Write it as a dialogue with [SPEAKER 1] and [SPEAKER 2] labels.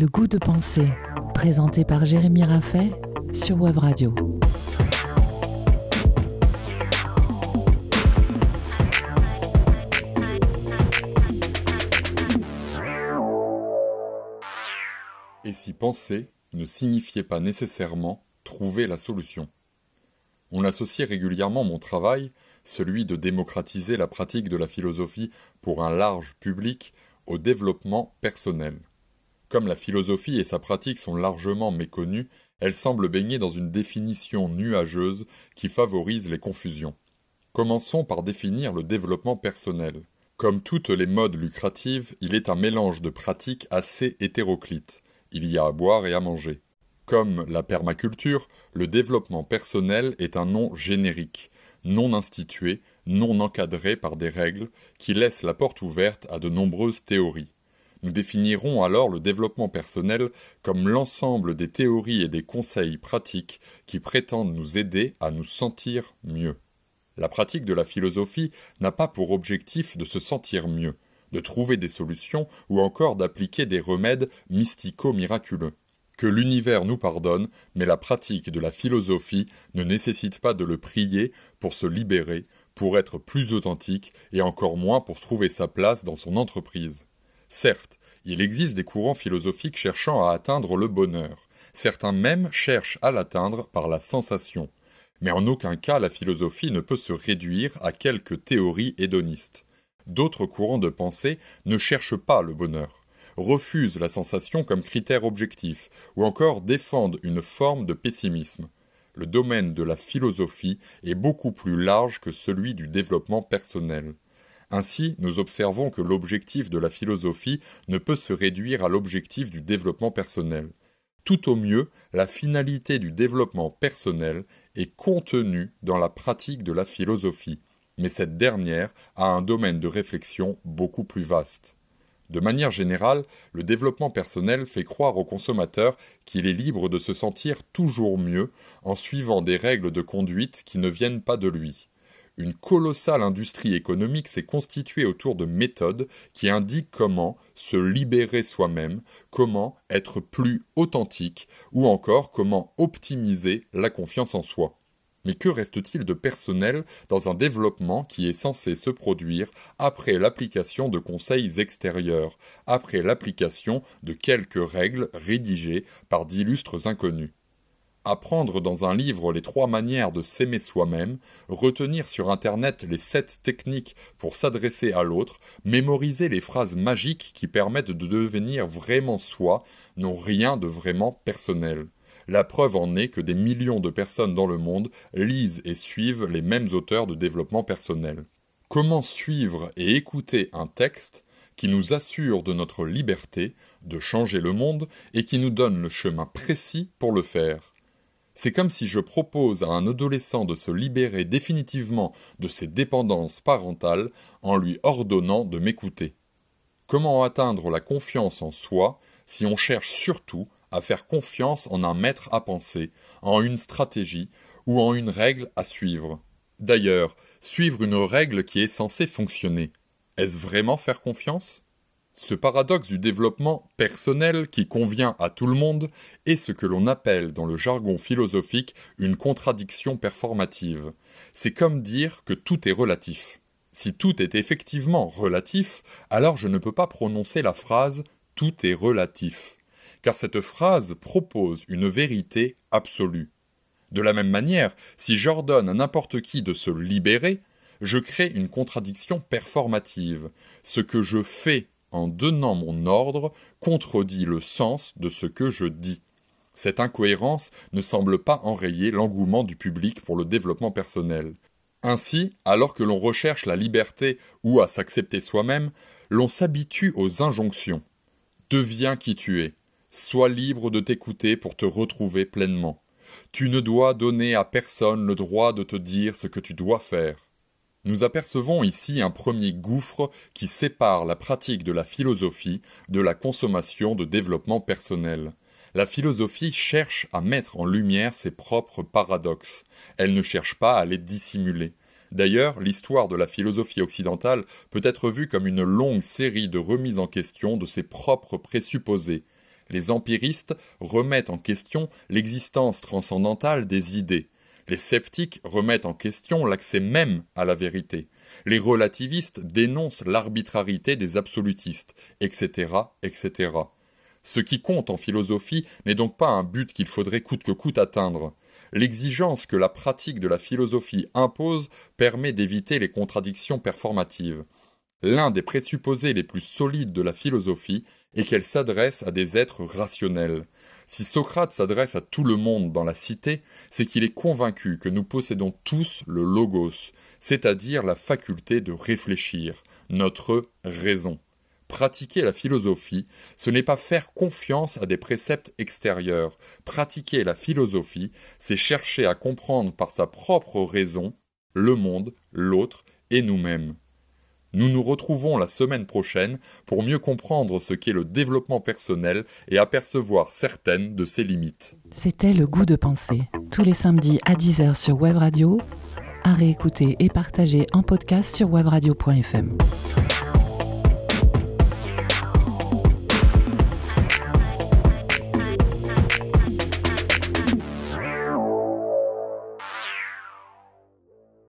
[SPEAKER 1] Le goût de penser, présenté par Jérémy Raffet sur Web Radio.
[SPEAKER 2] Et si penser ne signifiait pas nécessairement trouver la solution? On associe régulièrement mon travail, celui de démocratiser la pratique de la philosophie pour un large public, au développement personnel. Comme la philosophie et sa pratique sont largement méconnues, elle semble baigner dans une définition nuageuse qui favorise les confusions. Commençons par définir le développement personnel. Comme toutes les modes lucratives, il est un mélange de pratiques assez hétéroclites. Il y a à boire et à manger. Comme la permaculture, le développement personnel est un nom générique, non institué, non encadré par des règles, qui laissent la porte ouverte à de nombreuses théories. Nous définirons alors le développement personnel comme l'ensemble des théories et des conseils pratiques qui prétendent nous aider à nous sentir mieux. La pratique de la philosophie n'a pas pour objectif de se sentir mieux, de trouver des solutions ou encore d'appliquer des remèdes mystico-miraculeux. Que l'univers nous pardonne, mais la pratique de la philosophie ne nécessite pas de le prier pour se libérer, pour être plus authentique et encore moins pour trouver sa place dans son entreprise. Certes, il existe des courants philosophiques cherchant à atteindre le bonheur. Certains même cherchent à l'atteindre par la sensation. Mais en aucun cas la philosophie ne peut se réduire à quelques théories hédonistes. D'autres courants de pensée ne cherchent pas le bonheur, refusent la sensation comme critère objectif, ou encore défendent une forme de pessimisme. Le domaine de la philosophie est beaucoup plus large que celui du développement personnel. Ainsi, nous observons que l'objectif de la philosophie ne peut se réduire à l'objectif du développement personnel. Tout au mieux, la finalité du développement personnel est contenue dans la pratique de la philosophie, mais cette dernière a un domaine de réflexion beaucoup plus vaste. De manière générale, le développement personnel fait croire au consommateur qu'il est libre de se sentir toujours mieux en suivant des règles de conduite qui ne viennent pas de lui une colossale industrie économique s'est constituée autour de méthodes qui indiquent comment se libérer soi-même, comment être plus authentique, ou encore comment optimiser la confiance en soi. Mais que reste-t-il de personnel dans un développement qui est censé se produire après l'application de conseils extérieurs, après l'application de quelques règles rédigées par d'illustres inconnus? Apprendre dans un livre les trois manières de s'aimer soi-même, retenir sur Internet les sept techniques pour s'adresser à l'autre, mémoriser les phrases magiques qui permettent de devenir vraiment soi, n'ont rien de vraiment personnel. La preuve en est que des millions de personnes dans le monde lisent et suivent les mêmes auteurs de développement personnel. Comment suivre et écouter un texte qui nous assure de notre liberté, de changer le monde, et qui nous donne le chemin précis pour le faire? C'est comme si je propose à un adolescent de se libérer définitivement de ses dépendances parentales en lui ordonnant de m'écouter. Comment atteindre la confiance en soi si on cherche surtout à faire confiance en un maître à penser, en une stratégie ou en une règle à suivre? D'ailleurs, suivre une règle qui est censée fonctionner, est-ce vraiment faire confiance? Ce paradoxe du développement personnel qui convient à tout le monde est ce que l'on appelle dans le jargon philosophique une contradiction performative. C'est comme dire que tout est relatif. Si tout est effectivement relatif, alors je ne peux pas prononcer la phrase tout est relatif, car cette phrase propose une vérité absolue. De la même manière, si j'ordonne à n'importe qui de se libérer, je crée une contradiction performative. Ce que je fais en donnant mon ordre, contredit le sens de ce que je dis. Cette incohérence ne semble pas enrayer l'engouement du public pour le développement personnel. Ainsi, alors que l'on recherche la liberté ou à s'accepter soi-même, l'on s'habitue aux injonctions. Deviens qui tu es. Sois libre de t'écouter pour te retrouver pleinement. Tu ne dois donner à personne le droit de te dire ce que tu dois faire. Nous apercevons ici un premier gouffre qui sépare la pratique de la philosophie de la consommation de développement personnel. La philosophie cherche à mettre en lumière ses propres paradoxes. Elle ne cherche pas à les dissimuler. D'ailleurs, l'histoire de la philosophie occidentale peut être vue comme une longue série de remises en question de ses propres présupposés. Les empiristes remettent en question l'existence transcendantale des idées. Les sceptiques remettent en question l'accès même à la vérité. Les relativistes dénoncent l'arbitrarité des absolutistes, etc., etc. Ce qui compte en philosophie n'est donc pas un but qu'il faudrait coûte que coûte atteindre. L'exigence que la pratique de la philosophie impose permet d'éviter les contradictions performatives. L'un des présupposés les plus solides de la philosophie est qu'elle s'adresse à des êtres rationnels. Si Socrate s'adresse à tout le monde dans la cité, c'est qu'il est convaincu que nous possédons tous le logos, c'est-à-dire la faculté de réfléchir, notre raison. Pratiquer la philosophie, ce n'est pas faire confiance à des préceptes extérieurs. Pratiquer la philosophie, c'est chercher à comprendre par sa propre raison le monde, l'autre et nous-mêmes. Nous nous retrouvons la semaine prochaine pour mieux comprendre ce qu'est le développement personnel et apercevoir certaines de ses limites.
[SPEAKER 1] C'était le goût de penser, tous les samedis à 10h sur Web Radio, à réécouter et partager en podcast sur webradio.fm.